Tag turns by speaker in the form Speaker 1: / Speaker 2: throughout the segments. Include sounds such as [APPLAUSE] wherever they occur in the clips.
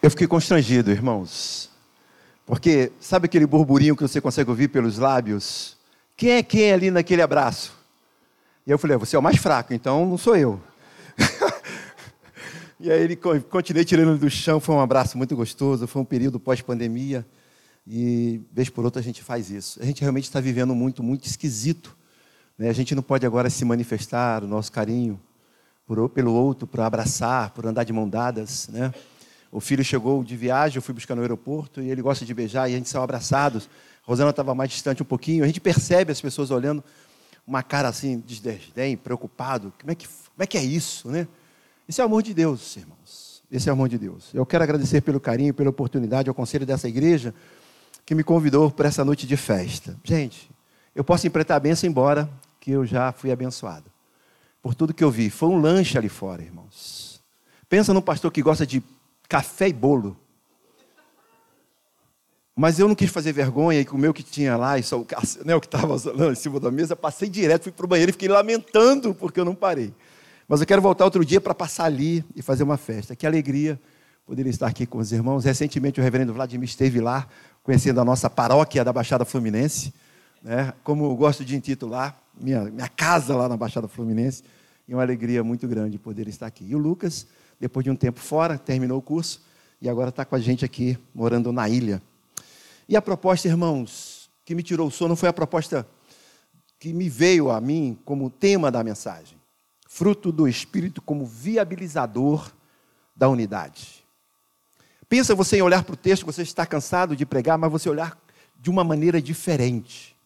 Speaker 1: Eu fiquei constrangido, irmãos. Porque sabe aquele burburinho que você consegue ouvir pelos lábios? Quem é quem ali naquele abraço? E eu falei, você é o mais fraco, então não sou eu. [LAUGHS] e aí ele continuei tirando do chão, foi um abraço muito gostoso, foi um período pós-pandemia. E vez por outra a gente faz isso. A gente realmente está vivendo muito, muito esquisito. Né? A gente não pode agora se manifestar o nosso carinho por, pelo outro, por abraçar, por andar de mão dadas. Né? O filho chegou de viagem, eu fui buscar no aeroporto e ele gosta de beijar e a gente saiu abraçados. Rosana estava mais distante um pouquinho. A gente percebe as pessoas olhando uma cara assim de desdém, preocupado. Como é que, como é, que é isso, né? Esse é o amor de Deus, irmãos. Esse é o amor de Deus. Eu quero agradecer pelo carinho, pela oportunidade ao conselho dessa igreja que me convidou para essa noite de festa. Gente, eu posso empretar a benção embora, que eu já fui abençoado. Por tudo que eu vi. Foi um lanche ali fora, irmãos. Pensa num pastor que gosta de café e bolo. Mas eu não quis fazer vergonha e comer o que tinha lá, e só, [LAUGHS] né, o que estava [LAUGHS] em cima da mesa, passei direto, fui para o banheiro e fiquei lamentando porque eu não parei. Mas eu quero voltar outro dia para passar ali e fazer uma festa. Que alegria poder estar aqui com os irmãos. Recentemente o reverendo Vladimir esteve lá, conhecendo a nossa paróquia da Baixada Fluminense. Né? Como eu gosto de intitular, minha, minha casa lá na Baixada Fluminense. E uma alegria muito grande poder estar aqui. E o Lucas depois de um tempo fora, terminou o curso e agora está com a gente aqui, morando na ilha. E a proposta, irmãos, que me tirou o sono foi a proposta que me veio a mim como tema da mensagem. Fruto do Espírito como viabilizador da unidade. Pensa você em olhar para o texto, você está cansado de pregar, mas você olhar de uma maneira diferente.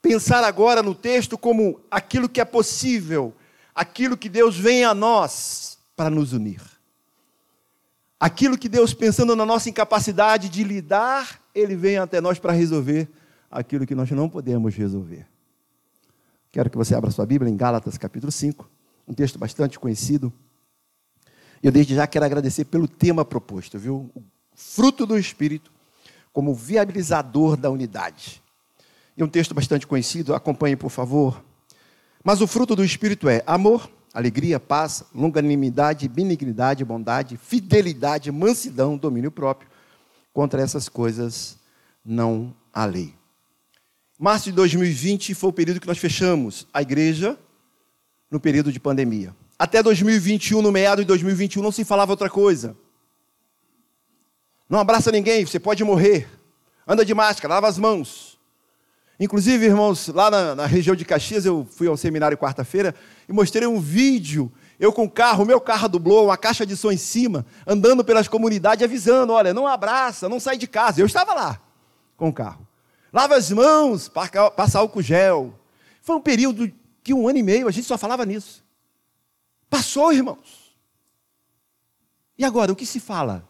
Speaker 1: Pensar agora no texto como aquilo que é possível, aquilo que Deus vem a nós para nos unir. Aquilo que Deus, pensando na nossa incapacidade de lidar, Ele vem até nós para resolver aquilo que nós não podemos resolver. Quero que você abra sua Bíblia em Gálatas capítulo 5, um texto bastante conhecido. Eu desde já quero agradecer pelo tema proposto, viu? O fruto do Espírito como viabilizador da unidade. E um texto bastante conhecido, acompanhe por favor. Mas o fruto do Espírito é amor, alegria, paz, longanimidade, benignidade, bondade, fidelidade, mansidão, domínio próprio. Contra essas coisas não há lei. Março de 2020 foi o período que nós fechamos a igreja no período de pandemia. Até 2021, no meado de 2021, não se falava outra coisa. Não abraça ninguém, você pode morrer. Anda de máscara, lava as mãos. Inclusive, irmãos, lá na, na região de Caxias, eu fui ao seminário quarta-feira e mostrei um vídeo eu com o carro, meu carro dublou, uma caixa de som em cima, andando pelas comunidades, avisando: olha, não abraça, não sai de casa. Eu estava lá com o carro. Lava as mãos, passa álcool gel. Foi um período que um ano e meio a gente só falava nisso. Passou, irmãos. E agora, o que se fala?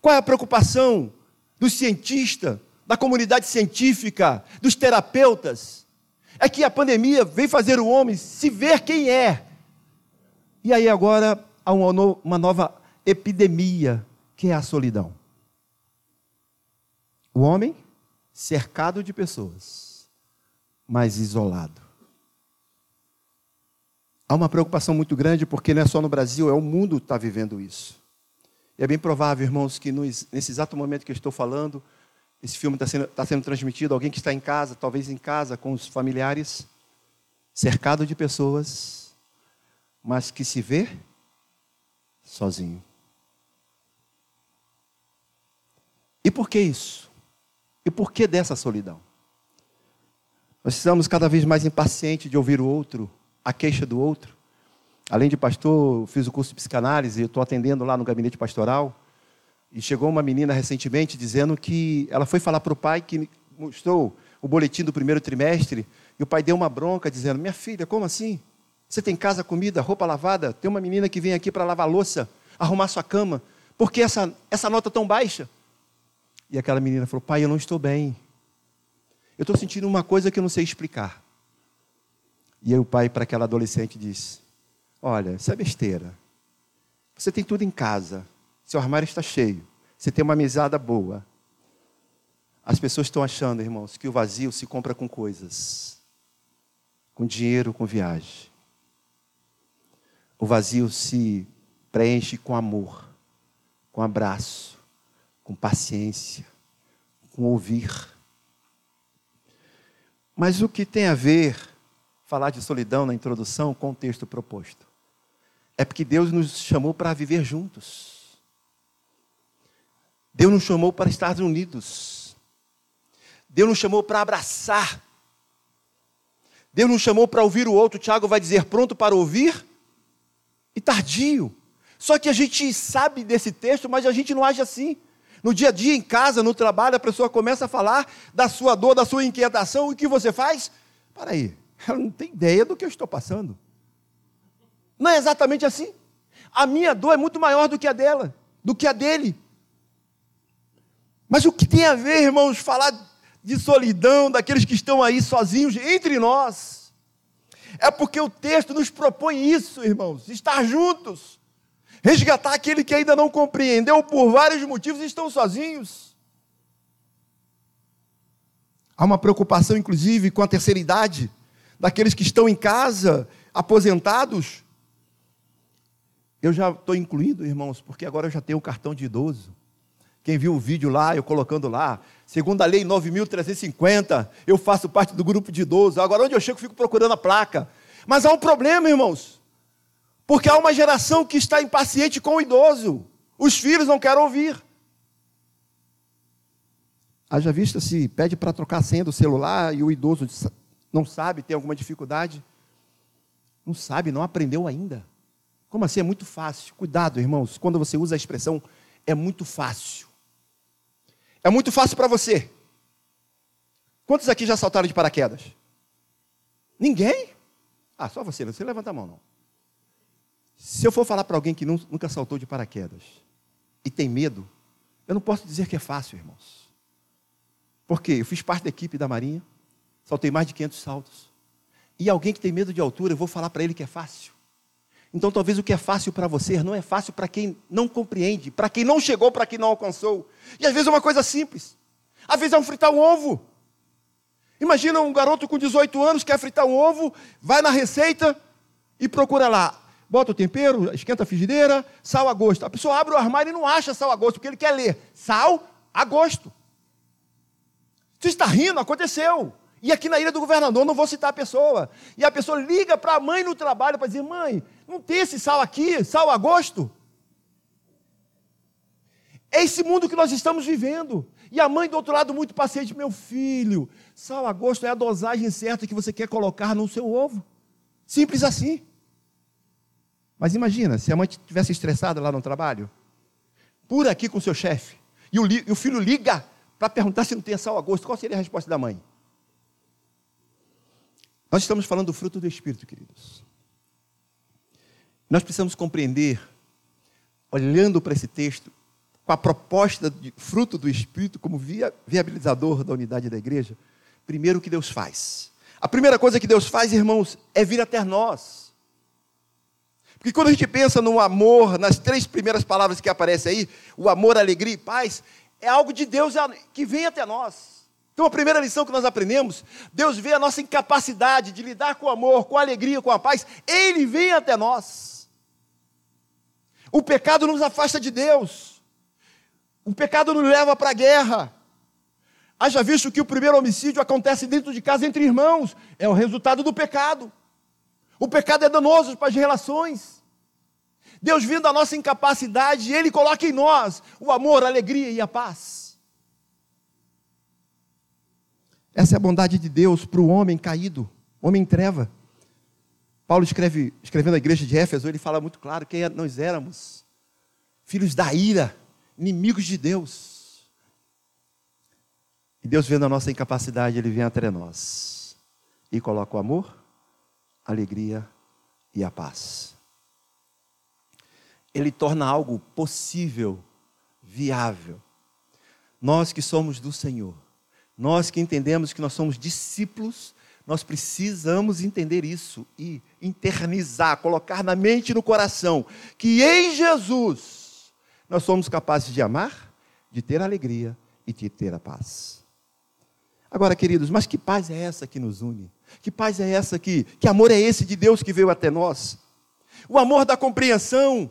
Speaker 1: Qual é a preocupação do cientista, da comunidade científica, dos terapeutas, é que a pandemia veio fazer o homem se ver quem é. E aí agora há uma nova epidemia, que é a solidão. O homem cercado de pessoas, mas isolado. Há uma preocupação muito grande, porque não é só no Brasil, é o mundo que está vivendo isso. E é bem provável, irmãos, que nesse exato momento que eu estou falando, esse filme está sendo, tá sendo transmitido, alguém que está em casa, talvez em casa com os familiares, cercado de pessoas, mas que se vê sozinho. E por que isso? E por que dessa solidão? Nós estamos cada vez mais impacientes de ouvir o outro, a queixa do outro. Além de pastor, fiz o curso de psicanálise, estou atendendo lá no gabinete pastoral. E chegou uma menina recentemente dizendo que ela foi falar para o pai que mostrou o boletim do primeiro trimestre e o pai deu uma bronca dizendo: Minha filha, como assim? Você tem casa, comida, roupa lavada? Tem uma menina que vem aqui para lavar louça, arrumar sua cama. Por que essa, essa nota tão baixa? E aquela menina falou: Pai, eu não estou bem. Eu estou sentindo uma coisa que eu não sei explicar. E aí o pai para aquela adolescente disse: Olha, isso é besteira. Você tem tudo em casa. Seu armário está cheio. Você tem uma mesada boa. As pessoas estão achando, irmãos, que o vazio se compra com coisas, com dinheiro, com viagem. O vazio se preenche com amor, com abraço, com paciência, com ouvir. Mas o que tem a ver falar de solidão na introdução com o texto proposto? É porque Deus nos chamou para viver juntos. Deus nos chamou para estar unidos. Deus nos chamou para abraçar. Deus nos chamou para ouvir o outro. Tiago vai dizer pronto para ouvir e tardio. Só que a gente sabe desse texto, mas a gente não age assim. No dia a dia, em casa, no trabalho, a pessoa começa a falar da sua dor, da sua inquietação, e o que você faz? Para aí, ela não tem ideia do que eu estou passando. Não é exatamente assim. A minha dor é muito maior do que a dela, do que a dele. Mas o que tem a ver, irmãos, falar de solidão, daqueles que estão aí sozinhos entre nós? É porque o texto nos propõe isso, irmãos, estar juntos resgatar aquele que ainda não compreendeu por vários motivos e estão sozinhos. Há uma preocupação, inclusive, com a terceira idade, daqueles que estão em casa, aposentados. Eu já estou incluindo, irmãos, porque agora eu já tenho o cartão de idoso. Quem viu o vídeo lá, eu colocando lá, segundo a lei 9.350, eu faço parte do grupo de idosos. Agora, onde eu chego, fico procurando a placa. Mas há um problema, irmãos. Porque há uma geração que está impaciente com o idoso. Os filhos não querem ouvir. Haja vista se pede para trocar a senha do celular e o idoso não sabe, tem alguma dificuldade. Não sabe, não aprendeu ainda. Como assim? É muito fácil. Cuidado, irmãos, quando você usa a expressão é muito fácil. É muito fácil para você. Quantos aqui já saltaram de paraquedas? Ninguém? Ah, só você, você levanta a mão, não. Se eu for falar para alguém que nunca saltou de paraquedas e tem medo, eu não posso dizer que é fácil, irmãos. Porque eu fiz parte da equipe da Marinha, saltei mais de 500 saltos. E alguém que tem medo de altura, eu vou falar para ele que é fácil. Então, talvez o que é fácil para você não é fácil para quem não compreende, para quem não chegou, para quem não alcançou. E às vezes é uma coisa simples. Às vezes é um fritar um ovo. Imagina um garoto com 18 anos que quer fritar um ovo, vai na receita e procura lá bota o tempero, esquenta a frigideira, sal a gosto. A pessoa abre o armário e não acha sal a gosto, porque ele quer ler sal a gosto. Você está rindo? Aconteceu. E aqui na ilha do governador, não vou citar a pessoa. E a pessoa liga para a mãe no trabalho para dizer: mãe, não tem esse sal aqui, sal a gosto? É esse mundo que nós estamos vivendo. E a mãe do outro lado, muito paciente: meu filho, sal a gosto é a dosagem certa que você quer colocar no seu ovo. Simples assim. Mas imagina, se a mãe estivesse estressada lá no trabalho, por aqui com o seu chefe, e o, e o filho liga para perguntar se não tem sal a gosto, qual seria a resposta da mãe? Nós estamos falando do fruto do Espírito, queridos. Nós precisamos compreender, olhando para esse texto, com a proposta de fruto do Espírito como via, viabilizador da unidade da igreja, primeiro o que Deus faz. A primeira coisa que Deus faz, irmãos, é vir até nós. Porque quando a gente pensa no amor, nas três primeiras palavras que aparecem aí, o amor, alegria e paz, é algo de Deus que vem até nós. Então a primeira lição que nós aprendemos, Deus vê a nossa incapacidade de lidar com o amor, com a alegria, com a paz, Ele vem até nós. O pecado nos afasta de Deus. O pecado nos leva para a guerra. Haja visto que o primeiro homicídio acontece dentro de casa entre irmãos, é o resultado do pecado. O pecado é danoso para as relações. Deus vendo a nossa incapacidade, Ele coloca em nós o amor, a alegria e a paz. Essa é a bondade de Deus para o homem caído, homem em treva. Paulo escreve, escrevendo a igreja de Éfeso, ele fala muito claro quem nós éramos: filhos da ira, inimigos de Deus. E Deus vendo a nossa incapacidade, Ele vem até nós e coloca o amor, a alegria e a paz ele torna algo possível, viável. Nós que somos do Senhor, nós que entendemos que nós somos discípulos, nós precisamos entender isso e internizar, colocar na mente e no coração que em Jesus nós somos capazes de amar, de ter alegria e de ter a paz. Agora, queridos, mas que paz é essa que nos une? Que paz é essa que, que amor é esse de Deus que veio até nós? O amor da compreensão,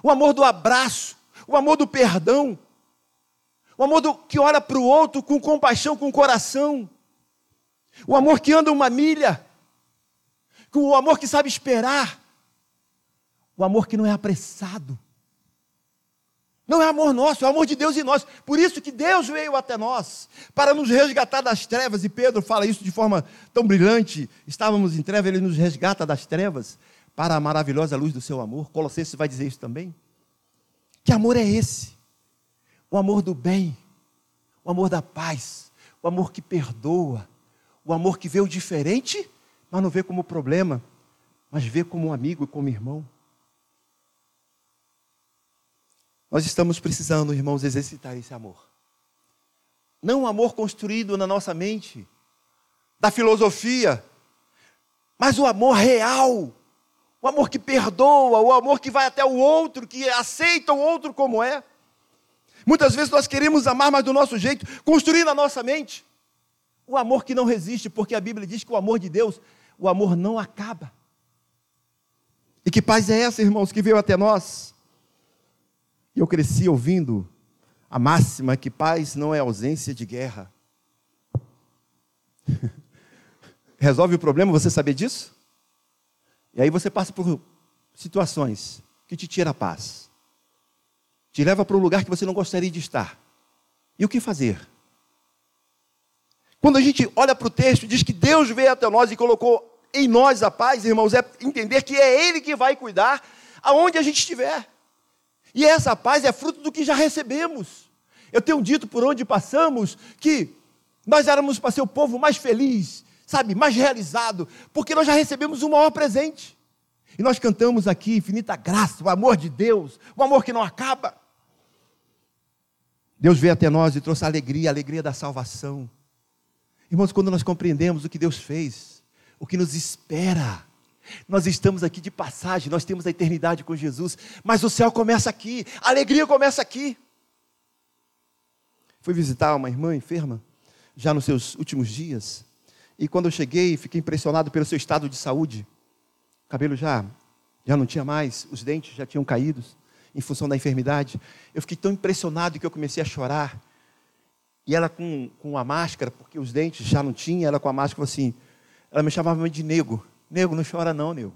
Speaker 1: o amor do abraço, o amor do perdão, o amor do, que olha para o outro com compaixão, com coração, o amor que anda uma milha, o amor que sabe esperar, o amor que não é apressado. Não é amor nosso, é amor de Deus em nós. Por isso que Deus veio até nós, para nos resgatar das trevas. E Pedro fala isso de forma tão brilhante. Estávamos em trevas, ele nos resgata das trevas para a maravilhosa luz do seu amor. Colossenses vai dizer isso também. Que amor é esse? O amor do bem, o amor da paz, o amor que perdoa, o amor que vê o diferente, mas não vê como problema, mas vê como um amigo e como irmão. Nós estamos precisando, irmãos, exercitar esse amor. Não um amor construído na nossa mente, da filosofia, mas o amor real, o amor que perdoa, o amor que vai até o outro, que aceita o outro como é. Muitas vezes nós queremos amar, mas do nosso jeito, construir na nossa mente. O amor que não resiste, porque a Bíblia diz que o amor de Deus, o amor não acaba. E que paz é essa, irmãos, que veio até nós? E eu cresci ouvindo a máxima que paz não é ausência de guerra. [LAUGHS] Resolve o problema você saber disso? E aí você passa por situações que te tira a paz. Te leva para um lugar que você não gostaria de estar. E o que fazer? Quando a gente olha para o texto, diz que Deus veio até nós e colocou em nós a paz, irmãos, é entender que é Ele que vai cuidar aonde a gente estiver. E essa paz é fruto do que já recebemos. Eu tenho dito por onde passamos que nós éramos para ser o povo mais feliz, sabe, mais realizado, porque nós já recebemos o maior presente. E nós cantamos aqui infinita graça, o amor de Deus, o amor que não acaba. Deus veio até nós e trouxe alegria, a alegria da salvação. Irmãos, quando nós compreendemos o que Deus fez, o que nos espera, nós estamos aqui de passagem, nós temos a eternidade com Jesus, mas o céu começa aqui, a alegria começa aqui. Fui visitar uma irmã enferma, já nos seus últimos dias, e quando eu cheguei, fiquei impressionado pelo seu estado de saúde. O cabelo já, já não tinha mais, os dentes já tinham caído em função da enfermidade. Eu fiquei tão impressionado que eu comecei a chorar. E ela com, com a máscara, porque os dentes já não tinha, ela com a máscara falou assim, ela me chamava de nego. Nego, não chora não, nego.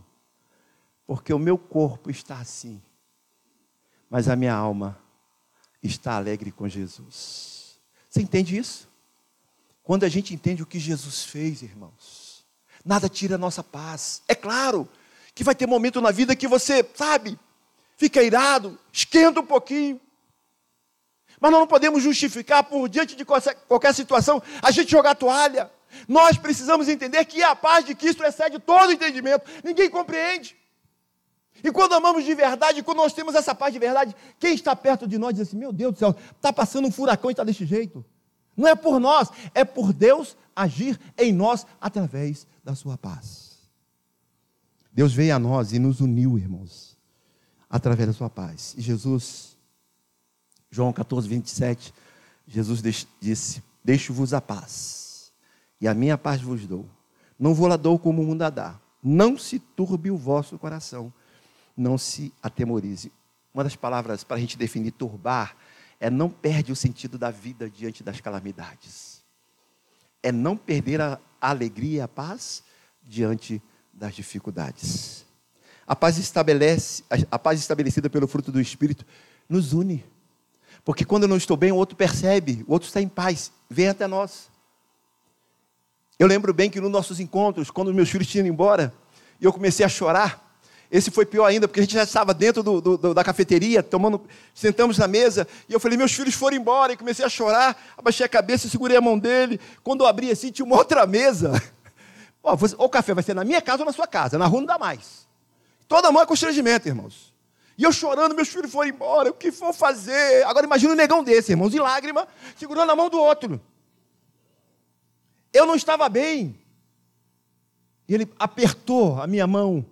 Speaker 1: Porque o meu corpo está assim, mas a minha alma está alegre com Jesus. Você entende isso? Quando a gente entende o que Jesus fez, irmãos, nada tira a nossa paz. É claro que vai ter momento na vida que você, sabe, fica irado, esquenta um pouquinho. Mas nós não podemos justificar por diante de qualquer situação a gente jogar toalha. Nós precisamos entender que a paz de Cristo excede todo entendimento. Ninguém compreende. E quando amamos de verdade, quando nós temos essa paz de verdade, quem está perto de nós diz assim: Meu Deus do céu, está passando um furacão e está desse jeito. Não é por nós, é por Deus agir em nós através da sua paz. Deus veio a nós e nos uniu, irmãos, através da sua paz. E Jesus, João 14, 27, Jesus disse: Deixo-vos a paz e a minha paz vos dou. Não vou lá dou como o mundo a dá. Não se turbe o vosso coração, não se atemorize. Uma das palavras para a gente definir turbar é não perde o sentido da vida diante das calamidades. É não perder a alegria e a paz diante das dificuldades. A paz estabelece, a paz estabelecida pelo fruto do Espírito nos une. Porque quando eu não estou bem, o outro percebe, o outro está em paz, vem até nós. Eu lembro bem que nos nossos encontros, quando meus filhos tinham ido embora, e eu comecei a chorar, esse foi pior ainda, porque a gente já estava dentro do, do, da cafeteria, tomando, sentamos na mesa, e eu falei, meus filhos foram embora, e comecei a chorar, abaixei a cabeça, segurei a mão dele, quando eu abri assim, tinha uma outra mesa. [LAUGHS] Ó, você, o café vai ser na minha casa ou na sua casa, na rua não dá mais. Toda mão é constrangimento, irmãos. E eu chorando, meus filhos foram embora, o que for fazer? Agora imagina um negão desse, irmãos, em lágrima, segurando a mão do outro. Eu não estava bem. E ele apertou a minha mão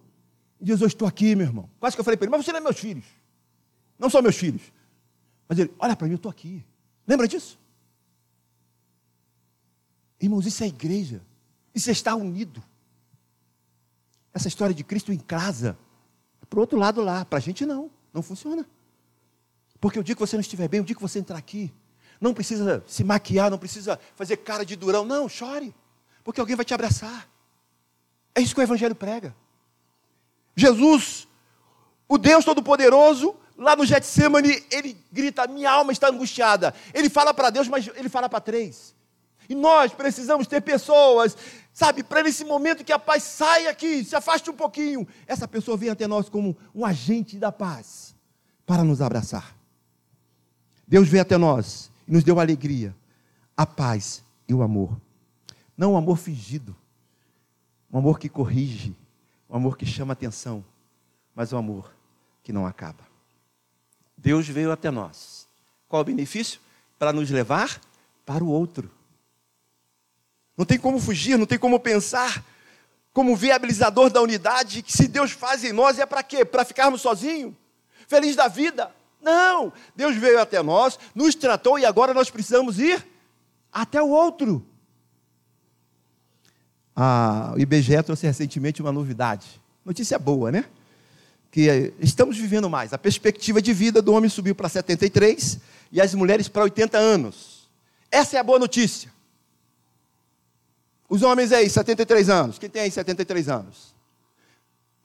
Speaker 1: e diz: Eu estou aqui, meu irmão. Quase que eu falei para ele: Mas você não é meus filhos. Não são meus filhos. Mas ele: Olha para mim, eu estou aqui. Lembra disso? Irmãos, isso é igreja. Isso é estar unido. Essa história de Cristo em casa. Para o outro lado lá. Para a gente não. Não funciona. Porque o dia que você não estiver bem, o dia que você entrar aqui, não precisa se maquiar, não precisa fazer cara de durão. Não, chore. Porque alguém vai te abraçar. É isso que o Evangelho prega. Jesus, o Deus Todo-Poderoso, lá no Getsemane, ele grita: Minha alma está angustiada. Ele fala para Deus, mas ele fala para três. E nós precisamos ter pessoas, sabe, para nesse momento que a paz sai aqui, se afaste um pouquinho, essa pessoa vem até nós como um agente da paz para nos abraçar. Deus veio até nós e nos deu alegria, a paz e o amor. Não um amor fingido, um amor que corrige, um amor que chama atenção, mas um amor que não acaba. Deus veio até nós. Qual o benefício? Para nos levar para o outro. Não tem como fugir, não tem como pensar como viabilizador da unidade, que se Deus faz em nós é para quê? Para ficarmos sozinhos? Feliz da vida? Não, Deus veio até nós, nos tratou e agora nós precisamos ir até o outro. Ah, o IBGE trouxe recentemente uma novidade. Notícia boa, né? Que eh, estamos vivendo mais. A perspectiva de vida do homem subiu para 73 e as mulheres para 80 anos. Essa é a boa notícia. Os homens aí, 73 anos. Quem tem aí 73 anos?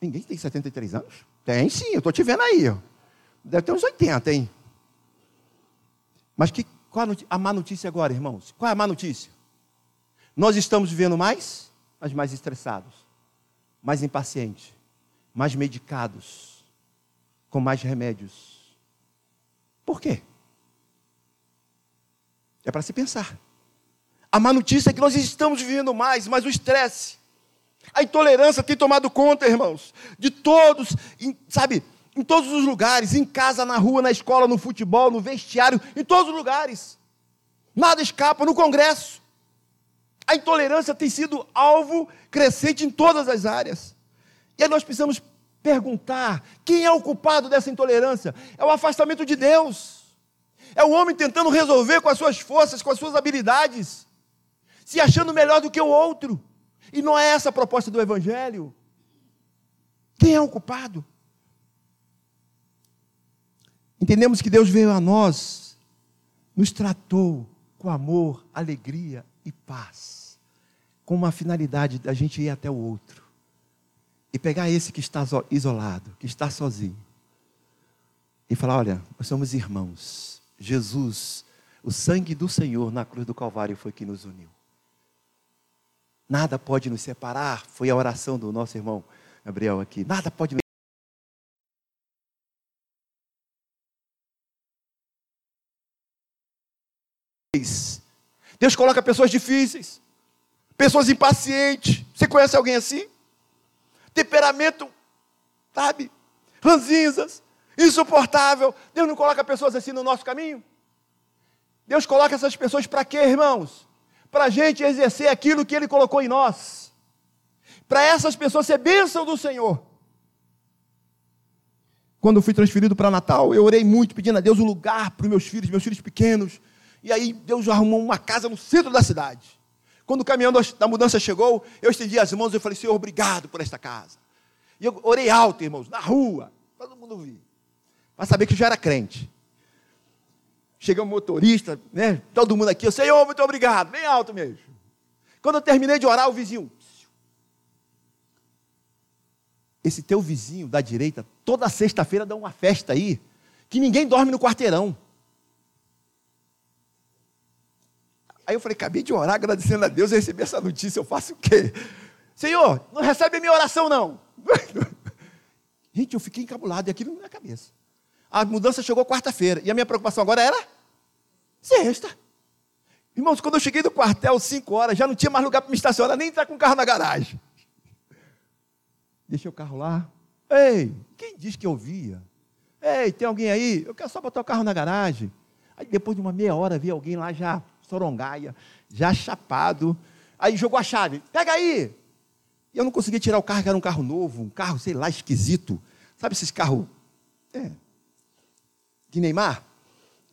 Speaker 1: Ninguém tem 73 anos? Tem sim, eu estou te vendo aí. Ó. Deve ter uns 80, hein? Mas que, qual a, má notícia agora, irmãos? Qual é a má notícia? Nós estamos vivendo mais, mas mais estressados, mais impacientes, mais medicados, com mais remédios. Por quê? É para se pensar. A má notícia é que nós estamos vivendo mais, mas o estresse, a intolerância tem tomado conta, irmãos, de todos, sabe? Em todos os lugares, em casa, na rua, na escola, no futebol, no vestiário, em todos os lugares. Nada escapa no Congresso. A intolerância tem sido alvo crescente em todas as áreas. E aí nós precisamos perguntar: quem é o culpado dessa intolerância? É o afastamento de Deus. É o homem tentando resolver com as suas forças, com as suas habilidades, se achando melhor do que o outro. E não é essa a proposta do Evangelho. Quem é o culpado? Entendemos que Deus veio a nós, nos tratou com amor, alegria e paz, com uma finalidade da gente ir até o outro e pegar esse que está isolado, que está sozinho, e falar: olha, nós somos irmãos. Jesus, o sangue do Senhor na cruz do Calvário foi que nos uniu. Nada pode nos separar, foi a oração do nosso irmão Gabriel aqui. Nada pode nos Deus coloca pessoas difíceis, pessoas impacientes. Você conhece alguém assim? Temperamento, sabe? Ranzinzas, insuportável. Deus não coloca pessoas assim no nosso caminho? Deus coloca essas pessoas para quê, irmãos? Para a gente exercer aquilo que Ele colocou em nós. Para essas pessoas ser bênção do Senhor. Quando fui transferido para Natal, eu orei muito pedindo a Deus um lugar para os meus filhos, meus filhos pequenos. E aí Deus arrumou uma casa no centro da cidade. Quando o caminhão da mudança chegou, eu estendi as mãos e falei, Senhor, obrigado por esta casa. E eu orei alto, irmãos, na rua, todo mundo viu. Para saber que eu já era crente. Chegou um motorista, né? Todo mundo aqui, eu, Senhor, muito obrigado, bem alto mesmo. Quando eu terminei de orar, o vizinho. Esse teu vizinho da direita, toda sexta-feira dá uma festa aí, que ninguém dorme no quarteirão. Aí eu falei, acabei de orar agradecendo a Deus, eu recebi essa notícia, eu faço o quê? Senhor, não recebe a minha oração não. [LAUGHS] Gente, eu fiquei encabulado e aquilo na minha cabeça. A mudança chegou quarta-feira e a minha preocupação agora era sexta. Irmãos, quando eu cheguei do quartel, 5 horas, já não tinha mais lugar para me estacionar, nem entrar com o carro na garagem. Deixei o carro lá. Ei, quem disse que eu via? Ei, tem alguém aí? Eu quero só botar o carro na garagem. Aí depois de uma meia hora, vi alguém lá já Sorongaia, já chapado. Aí jogou a chave, pega aí. E eu não conseguia tirar o carro, que era um carro novo, um carro, sei lá, esquisito. Sabe esses carros? É. De Neymar?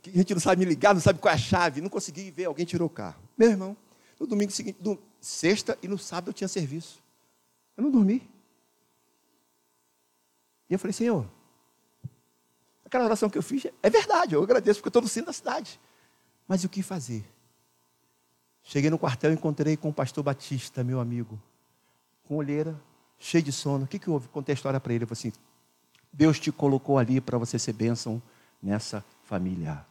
Speaker 1: Que a gente não sabe me ligar, não sabe qual é a chave. Não consegui ver, alguém tirou o carro. Meu irmão, no domingo seguinte, no, sexta e no sábado eu tinha serviço. Eu não dormi. E eu falei, Senhor, Aquela oração que eu fiz é verdade, eu agradeço porque eu estou no centro da cidade. Mas o que fazer? Cheguei no quartel e encontrei com o pastor Batista, meu amigo, com olheira, cheio de sono. O que, que houve? Contei a história para ele. Eu falei assim: Deus te colocou ali para você ser bênção nessa família.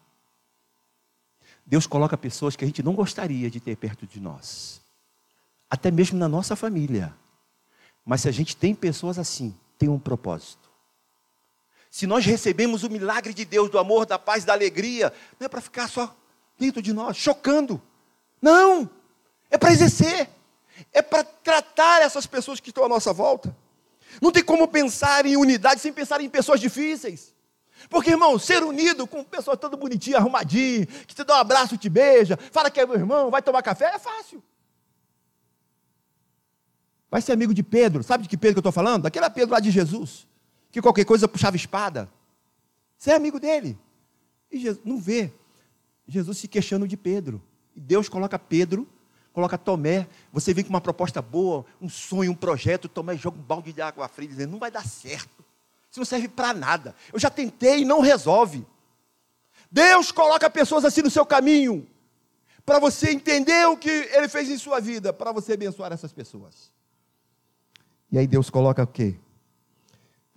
Speaker 1: Deus coloca pessoas que a gente não gostaria de ter perto de nós, até mesmo na nossa família. Mas se a gente tem pessoas assim, tem um propósito. Se nós recebemos o milagre de Deus, do amor, da paz, da alegria, não é para ficar só dentro de nós, chocando. Não! É para exercer. É para tratar essas pessoas que estão à nossa volta. Não tem como pensar em unidade sem pensar em pessoas difíceis. Porque, irmão, ser unido com pessoas todo bonitinho, arrumadinho, que te dá um abraço, te beija, fala que é meu irmão, vai tomar café, é fácil. Vai ser amigo de Pedro. Sabe de que Pedro que eu estou falando? Daquele Pedro lá de Jesus que qualquer coisa puxava espada. Você é amigo dele. E Jesus não vê. Jesus se queixando de Pedro. E Deus coloca Pedro, coloca Tomé. Você vem com uma proposta boa, um sonho, um projeto. Tomé joga um balde de água fria, dizendo: não vai dar certo. Isso não serve para nada. Eu já tentei e não resolve. Deus coloca pessoas assim no seu caminho, para você entender o que Ele fez em sua vida, para você abençoar essas pessoas. E aí Deus coloca o quê?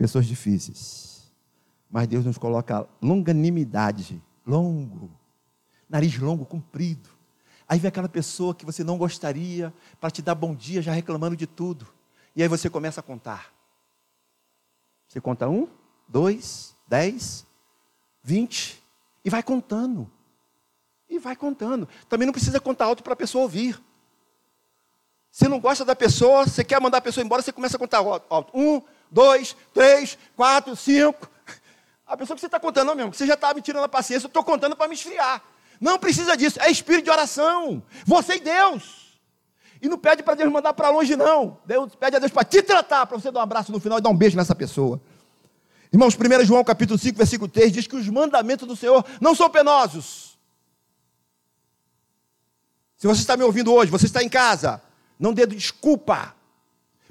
Speaker 1: pessoas difíceis. Mas Deus nos coloca longanimidade, longo, nariz longo, comprido. Aí vem aquela pessoa que você não gostaria para te dar bom dia, já reclamando de tudo. E aí você começa a contar. Você conta um, dois, dez, vinte, e vai contando. E vai contando. Também não precisa contar alto para a pessoa ouvir. Você não gosta da pessoa, você quer mandar a pessoa embora, você começa a contar alto. Um, dois, três, quatro, cinco. A pessoa que você está contando, não mesmo, você já está me tirando a paciência, eu estou contando para me esfriar. Não precisa disso, é espírito de oração. Você e Deus. E não pede para Deus mandar para longe, não. Deus pede a Deus para te tratar, para você dar um abraço no final e dar um beijo nessa pessoa. Irmãos, 1 João capítulo 5, versículo 3 diz que os mandamentos do Senhor não são penosos. Se você está me ouvindo hoje, você está em casa, não dê desculpa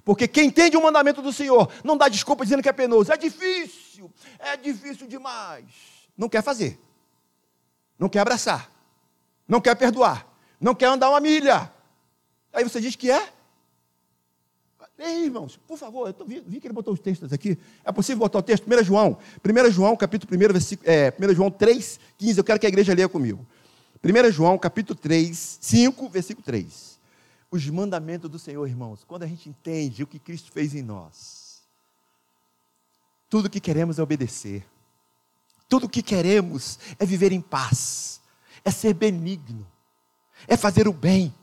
Speaker 1: porque quem entende o mandamento do Senhor não dá desculpa dizendo que é penoso. É difícil, é difícil demais. Não quer fazer, não quer abraçar, não quer perdoar, não quer andar uma milha. Aí você diz que é? Ei, irmãos, por favor, eu vi, vi, que ele botou os textos aqui. É possível botar o texto? 1 João, 1 João, capítulo 1, versículo, é, 1 João 3, 15. Eu quero que a igreja leia comigo. 1 João, capítulo 3, 5, versículo 3 os mandamentos do Senhor, irmãos, quando a gente entende o que Cristo fez em nós, tudo o que queremos é obedecer, tudo o que queremos é viver em paz, é ser benigno, é fazer o bem,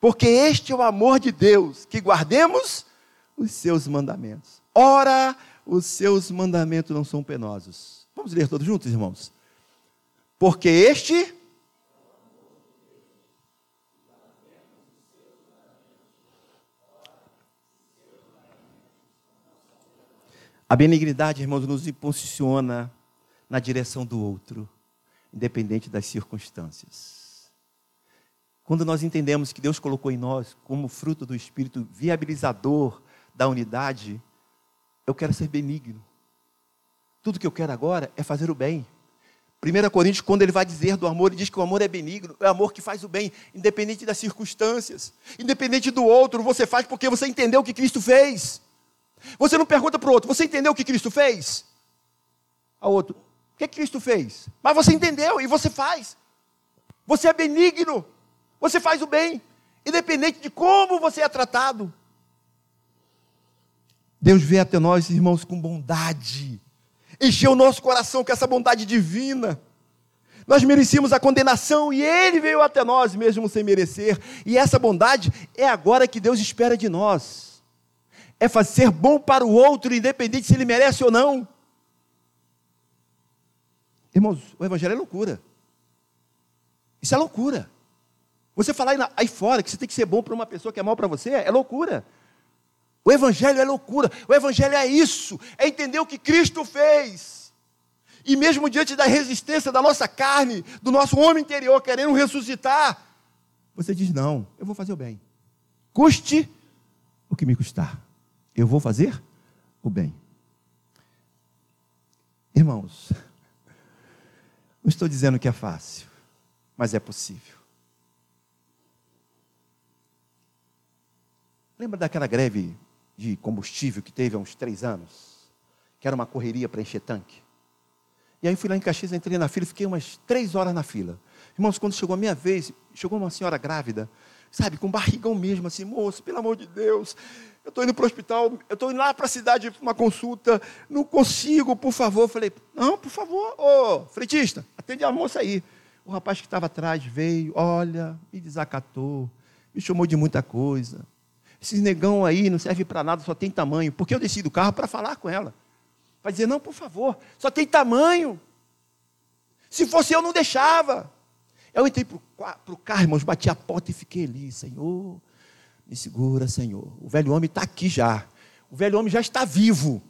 Speaker 1: porque este é o amor de Deus, que guardemos os seus mandamentos. Ora, os seus mandamentos não são penosos. Vamos ler todos juntos, irmãos? Porque este A benignidade, irmãos, nos impulsiona na direção do outro, independente das circunstâncias. Quando nós entendemos que Deus colocou em nós, como fruto do Espírito viabilizador da unidade, eu quero ser benigno. Tudo que eu quero agora é fazer o bem. 1 Coríntios, quando ele vai dizer do amor, ele diz que o amor é benigno, é o amor que faz o bem, independente das circunstâncias, independente do outro, você faz porque você entendeu o que Cristo fez. Você não pergunta para o outro, você entendeu o que Cristo fez? Ao outro, o que Cristo fez? Mas você entendeu e você faz. Você é benigno, você faz o bem, independente de como você é tratado. Deus vê até nós, irmãos, com bondade, encheu o nosso coração com essa bondade divina. Nós merecíamos a condenação e Ele veio até nós, mesmo sem merecer. E essa bondade é agora que Deus espera de nós é fazer bom para o outro, independente se ele merece ou não. Irmãos, o Evangelho é loucura. Isso é loucura. Você falar aí, fora que você tem que ser bom para uma pessoa que é mal para você, é loucura. O Evangelho é loucura. O Evangelho é isso. É entender o que Cristo fez. E mesmo diante da resistência da nossa carne, do nosso homem interior querendo ressuscitar, você diz: não, eu vou fazer o bem. Custe o que me custar eu vou fazer o bem. Irmãos, não estou dizendo que é fácil, mas é possível. Lembra daquela greve de combustível que teve há uns três anos? Que era uma correria para encher tanque? E aí fui lá em Caxias, entrei na fila fiquei umas três horas na fila. Irmãos, quando chegou a minha vez, chegou uma senhora grávida, sabe, com barrigão mesmo, assim, moço, pelo amor de Deus, eu estou indo para o hospital, eu estou indo lá para a cidade para uma consulta, não consigo, por favor. Falei, não, por favor, ô, fretista, atende a moça aí. O rapaz que estava atrás veio, olha, me desacatou, me chamou de muita coisa. Esses negão aí não serve para nada, só tem tamanho. Porque eu desci do carro para falar com ela. Para dizer, não, por favor, só tem tamanho. Se fosse eu, não deixava. Eu entrei para o carro, irmãos, bati a porta e fiquei ali, Senhor, me segura, Senhor. O velho homem está aqui já. O velho homem já está vivo.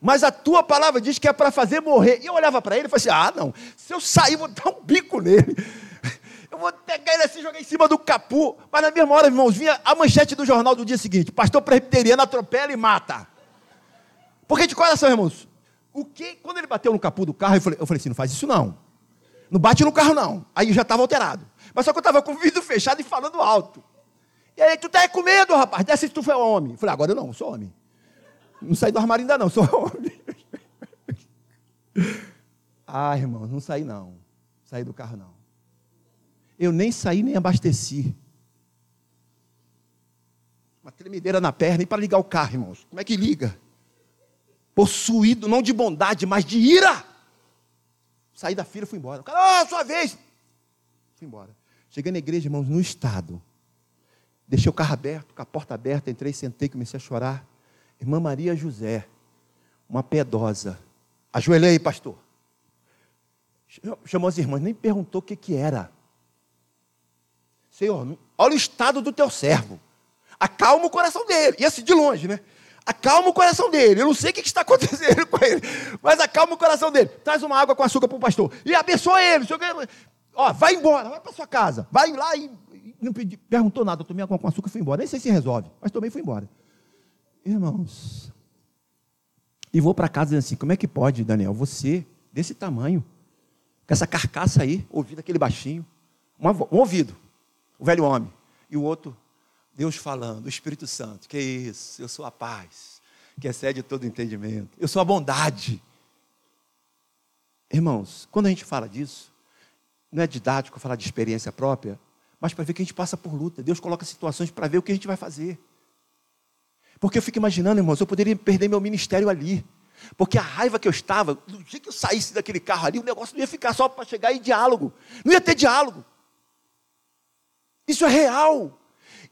Speaker 1: Mas a tua palavra diz que é para fazer morrer. E eu olhava para ele e falei assim: ah, não, se eu sair, vou dar um bico nele. Eu vou pegar ele assim, jogar em cima do capu. Mas na mesma hora, irmãos, vinha a manchete do jornal do dia seguinte: Pastor presbiteriano atropela e mata. Porque de coração, irmãos, o que, quando ele bateu no capu do carro, eu falei, eu falei assim: não faz isso não. Não bate no carro, não. Aí já estava alterado. Mas só que eu estava com o vidro fechado e falando alto. E aí, tu tá com medo, rapaz. Desce se tu for homem. Eu falei, agora eu não, sou homem. Não saí do armário ainda não, sou [LAUGHS] homem. ah, irmão, não saí não. Saí do carro não. Eu nem saí nem abasteci. Uma tremedeira na perna e para ligar o carro, irmãos. Como é que liga? Possuído não de bondade, mas de ira. Saí da fila e fui embora. O cara, oh, sua vez. Fui embora. Cheguei na igreja, irmãos, no estado. Deixei o carro aberto, com a porta aberta, entrei, sentei, comecei a chorar. Irmã Maria José, uma piedosa. Ajoelhei, pastor. Chamou as irmãs, nem perguntou o que, que era. Senhor, olha o estado do teu servo. Acalma o coração dele. E assim, de longe, né? Acalma o coração dele. Eu não sei o que está [LAUGHS] acontecendo com ele, mas acalma o coração dele. Traz uma água com açúcar para o pastor. E abençoa ele. Ó, vai embora, vai para sua casa. Vai lá e não pedi, perguntou nada, eu tomei água com açúcar e fui embora. Nem sei se resolve, mas tomei e fui embora. Irmãos, e vou para casa dizendo assim: como é que pode, Daniel, você, desse tamanho, com essa carcaça aí, ouvido aquele baixinho, um ouvido, o velho homem, e o outro, Deus falando, o Espírito Santo, que é isso, eu sou a paz, que excede todo entendimento, eu sou a bondade. Irmãos, quando a gente fala disso, não é didático falar de experiência própria, mas para ver que a gente passa por luta. Deus coloca situações para ver o que a gente vai fazer. Porque eu fico imaginando, irmãos, eu poderia perder meu ministério ali. Porque a raiva que eu estava, no dia que eu saísse daquele carro ali, o negócio não ia ficar só para chegar em diálogo. Não ia ter diálogo. Isso é real.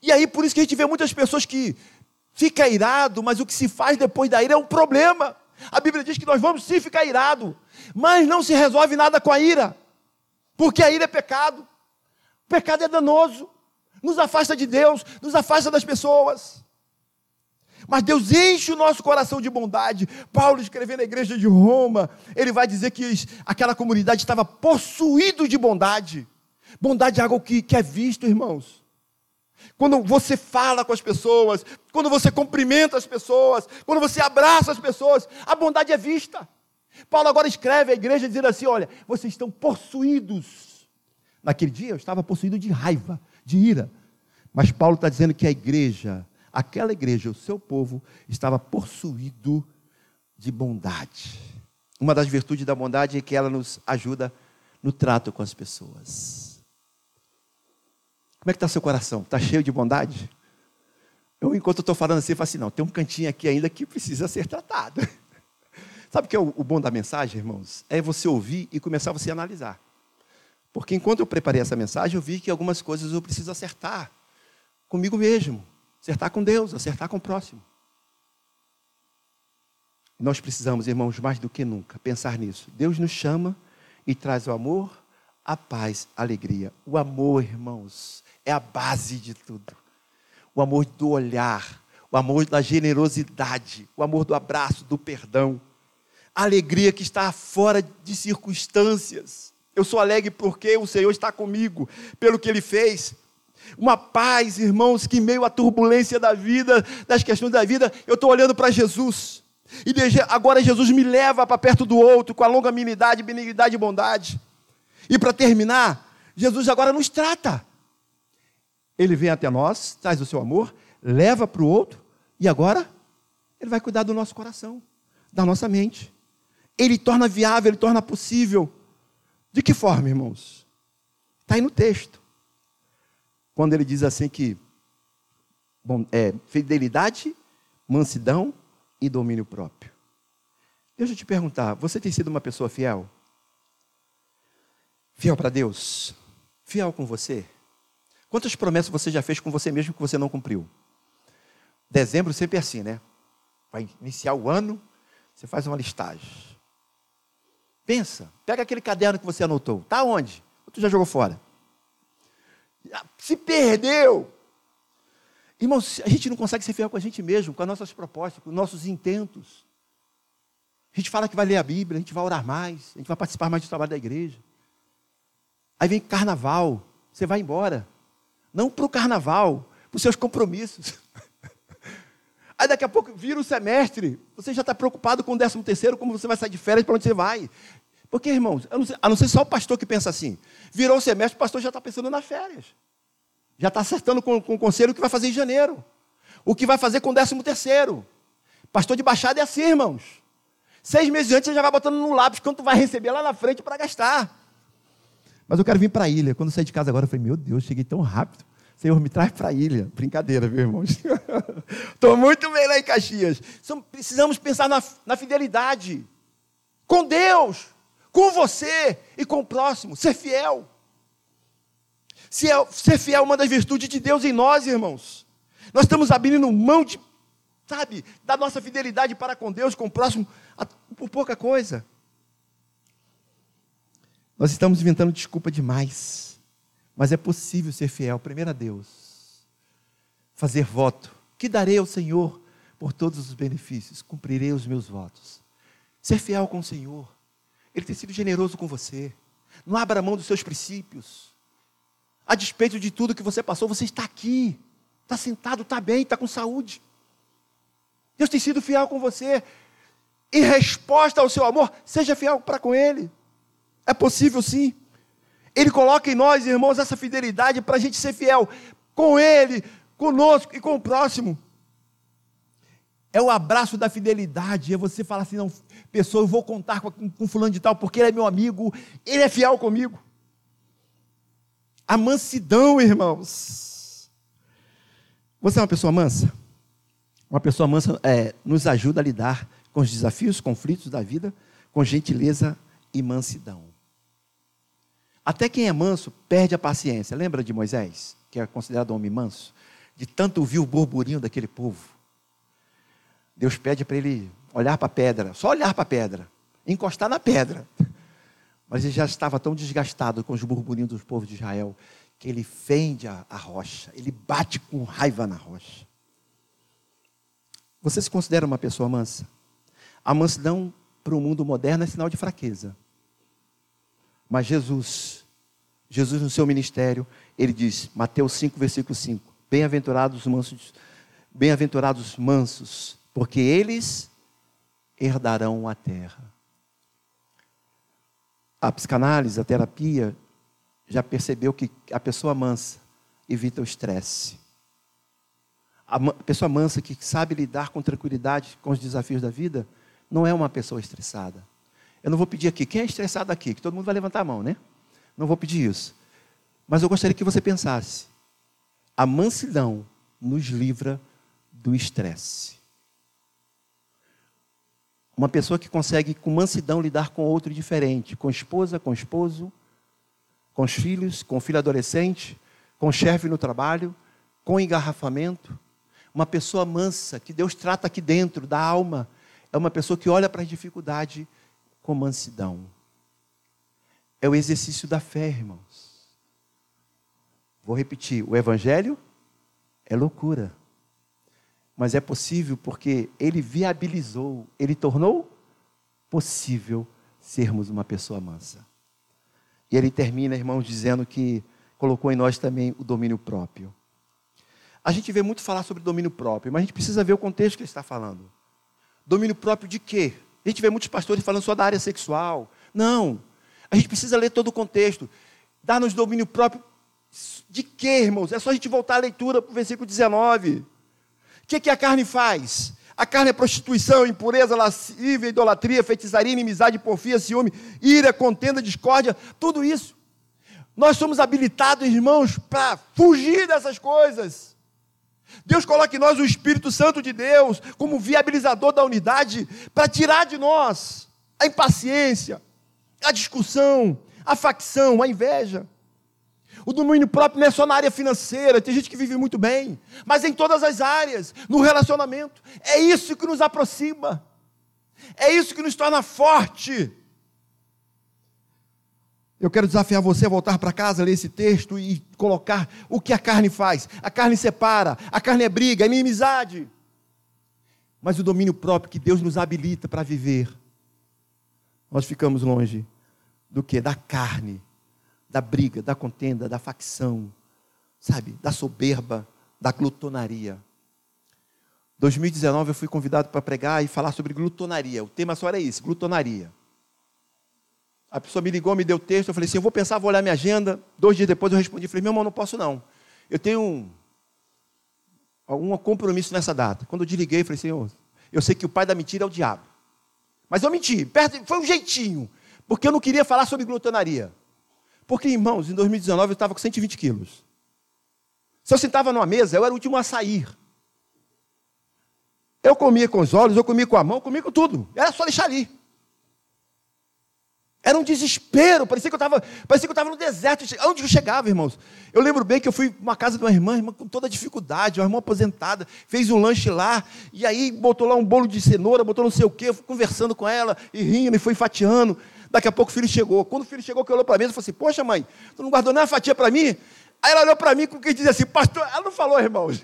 Speaker 1: E aí, por isso que a gente vê muitas pessoas que fica irado, mas o que se faz depois da ira é um problema. A Bíblia diz que nós vamos sim ficar irado, mas não se resolve nada com a ira, porque a ira é pecado. O pecado é danoso, nos afasta de Deus, nos afasta das pessoas. Mas Deus enche o nosso coração de bondade. Paulo, escrevendo na igreja de Roma, ele vai dizer que aquela comunidade estava possuída de bondade. Bondade é algo que, que é visto, irmãos. Quando você fala com as pessoas, quando você cumprimenta as pessoas, quando você abraça as pessoas, a bondade é vista. Paulo agora escreve à igreja dizendo assim: olha, vocês estão possuídos Naquele dia eu estava possuído de raiva, de ira. Mas Paulo está dizendo que a igreja, aquela igreja, o seu povo, estava possuído de bondade. Uma das virtudes da bondade é que ela nos ajuda no trato com as pessoas. Como é que está seu coração? Está cheio de bondade? Eu, enquanto estou falando assim, eu falo assim, não, tem um cantinho aqui ainda que precisa ser tratado. [LAUGHS] Sabe o que é o, o bom da mensagem, irmãos? É você ouvir e começar a você analisar. Porque enquanto eu preparei essa mensagem, eu vi que algumas coisas eu preciso acertar comigo mesmo, acertar com Deus, acertar com o próximo. Nós precisamos, irmãos, mais do que nunca, pensar nisso. Deus nos chama e traz o amor, a paz, a alegria. O amor, irmãos, é a base de tudo. O amor do olhar, o amor da generosidade, o amor do abraço, do perdão. A alegria que está fora de circunstâncias. Eu sou alegre porque o Senhor está comigo, pelo que Ele fez. Uma paz, irmãos, que em meio à turbulência da vida, das questões da vida, eu estou olhando para Jesus. E agora Jesus me leva para perto do outro com a longanimidade, benignidade e bondade. E para terminar, Jesus agora nos trata. Ele vem até nós, traz o seu amor, leva para o outro e agora ele vai cuidar do nosso coração, da nossa mente. Ele torna viável, ele torna possível. De que forma, irmãos? Está aí no texto. Quando ele diz assim que bom, é, fidelidade, mansidão e domínio próprio. Deixa eu te perguntar, você tem sido uma pessoa fiel? Fiel para Deus? Fiel com você? Quantas promessas você já fez com você mesmo que você não cumpriu? Dezembro sempre é assim, né? Vai iniciar o ano, você faz uma listagem. Pensa, pega aquele caderno que você anotou. Está onde? Tu já jogou fora? Se perdeu. Irmãos, a gente não consegue ser fiel com a gente mesmo, com as nossas propostas, com os nossos intentos. A gente fala que vai ler a Bíblia, a gente vai orar mais, a gente vai participar mais do trabalho da igreja. Aí vem carnaval, você vai embora. Não para o carnaval, para os seus compromissos. [LAUGHS] Aí daqui a pouco vira o semestre, você já está preocupado com o décimo terceiro, como você vai sair de férias, para onde você vai. Porque, irmãos, a não, ser, a não ser só o pastor que pensa assim. Virou o semestre, o pastor já está pensando nas férias. Já está acertando com, com o conselho o que vai fazer em janeiro. O que vai fazer com o décimo terceiro. Pastor de baixada é assim, irmãos. Seis meses antes você já vai botando no lápis quanto vai receber lá na frente para gastar. Mas eu quero vir para a ilha. Quando saí de casa agora, eu falei, meu Deus, cheguei tão rápido. Senhor, me traz para a ilha. Brincadeira, viu, irmãos? [LAUGHS] Estou muito bem lá em Caxias. Precisamos pensar na, na fidelidade. Com Deus, com você e com o próximo. Ser fiel. Ser fiel é uma das virtudes de Deus em nós, irmãos. Nós estamos abrindo mão de, sabe, da nossa fidelidade para com Deus, com o próximo, por pouca coisa. Nós estamos inventando desculpa demais. Mas é possível ser fiel, primeiro a Deus. Fazer voto. Que darei ao Senhor por todos os benefícios? Cumprirei os meus votos. Ser fiel com o Senhor. Ele tem sido generoso com você. Não abra mão dos seus princípios. A despeito de tudo que você passou, você está aqui. Está sentado, está bem, está com saúde. Deus tem sido fiel com você. Em resposta ao seu amor, seja fiel para com Ele. É possível sim. Ele coloca em nós, irmãos, essa fidelidade para a gente ser fiel com Ele, conosco e com o próximo. É o abraço da fidelidade. É você falar assim: não, pessoa, eu vou contar com, com fulano de tal, porque ele é meu amigo, ele é fiel comigo. A mansidão, irmãos. Você é uma pessoa mansa? Uma pessoa mansa é, nos ajuda a lidar com os desafios, conflitos da vida, com gentileza e mansidão. Até quem é manso perde a paciência. Lembra de Moisés, que é considerado homem manso? De tanto ouvir o burburinho daquele povo. Deus pede para ele olhar para a pedra, só olhar para a pedra, encostar na pedra. Mas ele já estava tão desgastado com os burburinhos dos povos de Israel que ele fende a, a rocha, ele bate com raiva na rocha. Você se considera uma pessoa mansa? A mansidão para o mundo moderno é sinal de fraqueza. Mas Jesus, Jesus no seu ministério, ele diz, Mateus 5, versículo 5: Bem-aventurados mansos, bem-aventurados mansos, porque eles herdarão a terra. A psicanálise, a terapia, já percebeu que a pessoa mansa evita o estresse. A pessoa mansa que sabe lidar com tranquilidade com os desafios da vida, não é uma pessoa estressada. Eu não vou pedir aqui, quem é estressado aqui? Que todo mundo vai levantar a mão, né? Não vou pedir isso. Mas eu gostaria que você pensasse: a mansidão nos livra do estresse. Uma pessoa que consegue com mansidão lidar com outro diferente, com esposa, com esposo, com os filhos, com o filho adolescente, com chefe no trabalho, com engarrafamento. Uma pessoa mansa, que Deus trata aqui dentro da alma, é uma pessoa que olha para a dificuldade com mansidão. É o exercício da fé, irmãos. Vou repetir: o Evangelho é loucura mas é possível porque ele viabilizou, ele tornou possível sermos uma pessoa mansa. E ele termina, irmãos, dizendo que colocou em nós também o domínio próprio. A gente vê muito falar sobre domínio próprio, mas a gente precisa ver o contexto que ele está falando. Domínio próprio de quê? A gente vê muitos pastores falando só da área sexual. Não. A gente precisa ler todo o contexto. Dar-nos domínio próprio de quê, irmãos? É só a gente voltar à leitura para o versículo 19. O que, que a carne faz? A carne é prostituição, impureza, lascívia, idolatria, feitiçaria, inimizade, porfia, ciúme, ira, contenda, discórdia, tudo isso. Nós somos habilitados, irmãos, para fugir dessas coisas. Deus coloca em nós o Espírito Santo de Deus como viabilizador da unidade para tirar de nós a impaciência, a discussão, a facção, a inveja. O domínio próprio não é só na área financeira, tem gente que vive muito bem, mas em todas as áreas, no relacionamento. É isso que nos aproxima, é isso que nos torna forte. Eu quero desafiar você a voltar para casa, ler esse texto e colocar o que a carne faz. A carne separa, a carne é briga, é inimizade. Mas o domínio próprio que Deus nos habilita para viver, nós ficamos longe do que? Da carne da briga, da contenda, da facção, sabe? Da soberba, da glutonaria. 2019 eu fui convidado para pregar e falar sobre glutonaria. O tema só era isso, glutonaria. A pessoa me ligou, me deu texto, eu falei assim, eu vou pensar, vou olhar minha agenda. Dois dias depois eu respondi, falei, meu irmão, não posso não. Eu tenho um, algum compromisso nessa data. Quando eu desliguei, eu falei, Senhor, eu sei que o pai da mentira é o diabo. Mas eu menti, foi um jeitinho, porque eu não queria falar sobre glutonaria. Porque, irmãos, em 2019 eu estava com 120 quilos. Se eu sentava numa mesa, eu era o último a sair. Eu comia com os olhos, eu comia com a mão, eu comia com tudo. Era só deixar ali. Era um desespero, parecia que eu estava, parecia que eu estava no deserto. Onde eu chegava, irmãos? Eu lembro bem que eu fui uma casa de uma irmã, irmã com toda dificuldade, uma irmã aposentada, fez um lanche lá, e aí botou lá um bolo de cenoura, botou não sei o quê, eu fui conversando com ela, e rindo, e foi fatiando. Daqui a pouco o filho chegou. Quando o filho chegou, que olhou para a mesa, falou assim: Poxa, mãe, tu não guardou nem uma fatia para mim? Aí ela olhou para mim com quem dizia assim: Pastor, ela não falou, irmãos.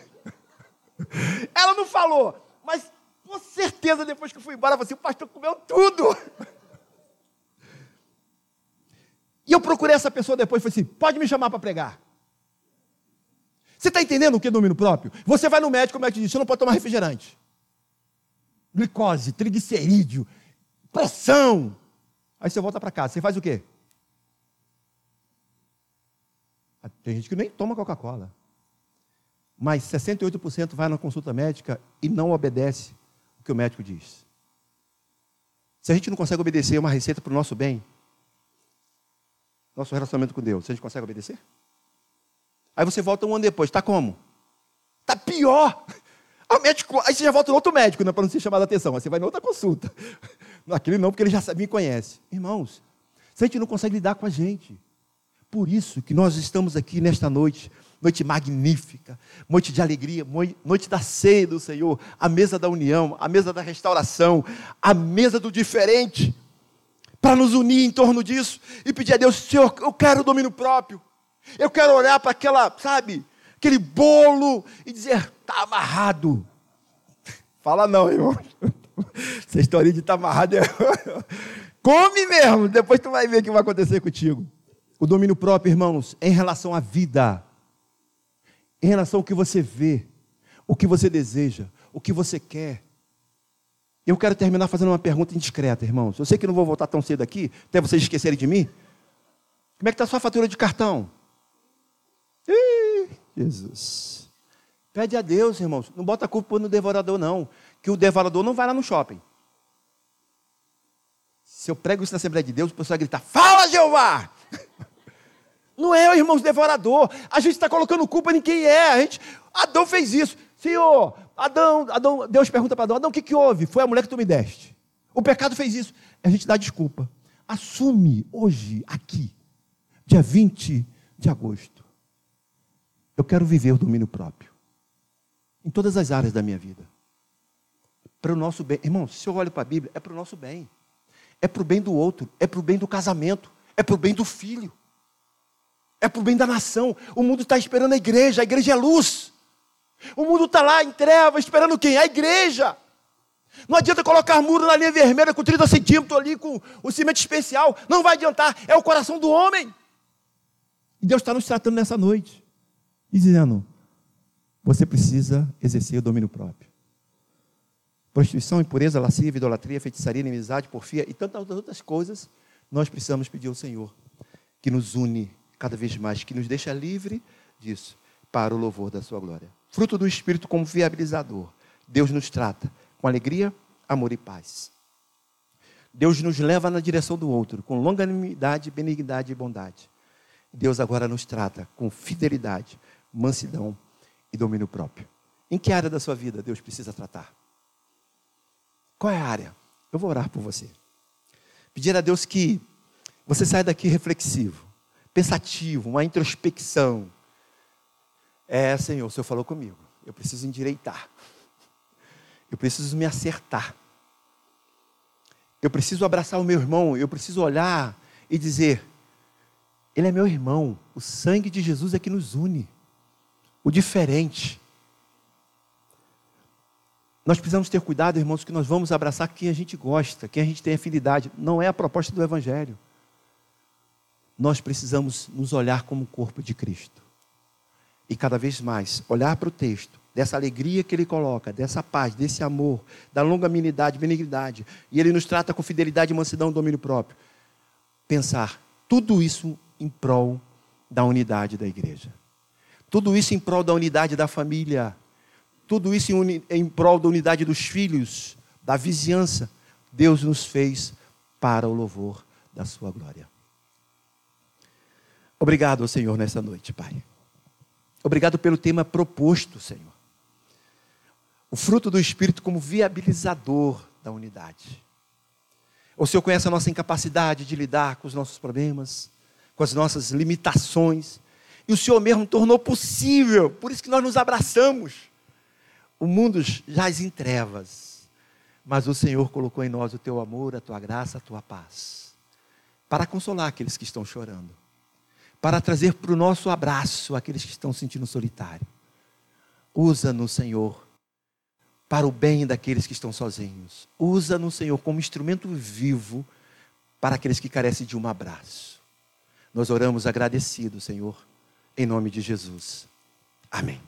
Speaker 1: [LAUGHS] ela não falou, mas com certeza depois que eu fui embora, ela falou assim: O pastor comeu tudo. [LAUGHS] E eu procurei essa pessoa depois e falei assim: Pode me chamar para pregar. Você está entendendo o que é domínio próprio? Você vai no médico, o médico diz: Você não pode tomar refrigerante. Glicose, triglicerídeo, pressão. Aí você volta para casa, você faz o quê? Ah, tem gente que nem toma Coca-Cola. Mas 68% vai na consulta médica e não obedece o que o médico diz. Se a gente não consegue obedecer uma receita para o nosso bem, nosso relacionamento com Deus, a gente consegue obedecer? Aí você volta um ano depois, está como? Está pior. [LAUGHS] O médico, aí você já volta no outro médico, né, para não ser chamado a atenção. Aí você vai em outra consulta. [LAUGHS] Naquele não, porque ele já me conhece. Irmãos, se a gente não consegue lidar com a gente, por isso que nós estamos aqui nesta noite, noite magnífica, noite de alegria, noite da ceia do Senhor, a mesa da união, a mesa da restauração, a mesa do diferente, para nos unir em torno disso e pedir a Deus, Senhor, eu quero o domínio próprio, eu quero olhar para aquela, sabe, aquele bolo e dizer, está amarrado. [LAUGHS] Fala não, irmão. [LAUGHS] Essa história de estar tá amarrado é... [LAUGHS] Come mesmo, depois tu vai ver o que vai acontecer contigo. O domínio próprio, irmãos, é em relação à vida, em relação ao que você vê, o que você deseja, o que você quer. Eu quero terminar fazendo uma pergunta indiscreta, irmãos. Eu sei que não vou voltar tão cedo aqui, até vocês esquecerem de mim. Como é que está a sua fatura de cartão? Ih, Jesus. Pede a Deus, irmãos. Não bota a culpa no devorador, não. Que o devorador não vai lá no shopping. Se eu prego isso na Assembleia de Deus, o pessoal vai gritar: Fala, Jeová! [LAUGHS] Não é, o irmão devorador. A gente está colocando culpa em quem é. A gente, Adão fez isso. Senhor, Adão, Adão Deus pergunta para Adão: Adão, o que, que houve? Foi a mulher que tu me deste. O pecado fez isso. A gente dá desculpa. Assume hoje, aqui, dia 20 de agosto. Eu quero viver o domínio próprio em todas as áreas da minha vida. Para o nosso bem. Irmão, se eu olho para a Bíblia, é para o nosso bem. É para o bem do outro. É para o bem do casamento. É para o bem do filho. É para o bem da nação. O mundo está esperando a igreja. A igreja é luz. O mundo está lá em trevas, esperando quem? A igreja. Não adianta colocar muro na linha vermelha com 30 centímetros ali, com o cimento especial. Não vai adiantar. É o coração do homem. E Deus está nos tratando nessa noite. Dizendo: você precisa exercer o domínio próprio. prostituição, impureza, lascívia, idolatria, feitiçaria, inimizade, porfia e tantas outras coisas, nós precisamos pedir ao Senhor que nos une cada vez mais, que nos deixa livre disso, para o louvor da sua glória. Fruto do Espírito como viabilizador. Deus nos trata com alegria, amor e paz. Deus nos leva na direção do outro, com longanimidade, benignidade e bondade. Deus agora nos trata com fidelidade, mansidão e domínio próprio. Em que área da sua vida Deus precisa tratar? Qual é a área? Eu vou orar por você. Pedir a Deus que você saia daqui reflexivo, pensativo, uma introspecção. É, Senhor, o Senhor falou comigo. Eu preciso endireitar. Eu preciso me acertar. Eu preciso abraçar o meu irmão. Eu preciso olhar e dizer: Ele é meu irmão. O sangue de Jesus é que nos une. O diferente. Nós precisamos ter cuidado, irmãos, que nós vamos abraçar quem a gente gosta, quem a gente tem afinidade. Não é a proposta do Evangelho. Nós precisamos nos olhar como o corpo de Cristo. E cada vez mais olhar para o texto, dessa alegria que ele coloca, dessa paz, desse amor, da longanimidade, benignidade, e ele nos trata com fidelidade, mansidão e domínio próprio. Pensar tudo isso em prol da unidade da igreja. Tudo isso em prol da unidade da família, tudo isso em, em prol da unidade dos filhos, da vizinhança. Deus nos fez para o louvor da sua glória. Obrigado Senhor nessa noite, Pai. Obrigado pelo tema proposto, Senhor. O fruto do Espírito como viabilizador da unidade. O Senhor conhece a nossa incapacidade de lidar com os nossos problemas, com as nossas limitações. E o Senhor mesmo tornou possível, por isso que nós nos abraçamos o mundo jaz em trevas, mas o Senhor colocou em nós o teu amor, a tua graça, a tua paz, para consolar aqueles que estão chorando, para trazer para o nosso abraço aqueles que estão sentindo solitário. Usa-nos, Senhor, para o bem daqueles que estão sozinhos. Usa-nos, Senhor, como instrumento vivo para aqueles que carecem de um abraço. Nós oramos agradecidos, Senhor, em nome de Jesus. Amém.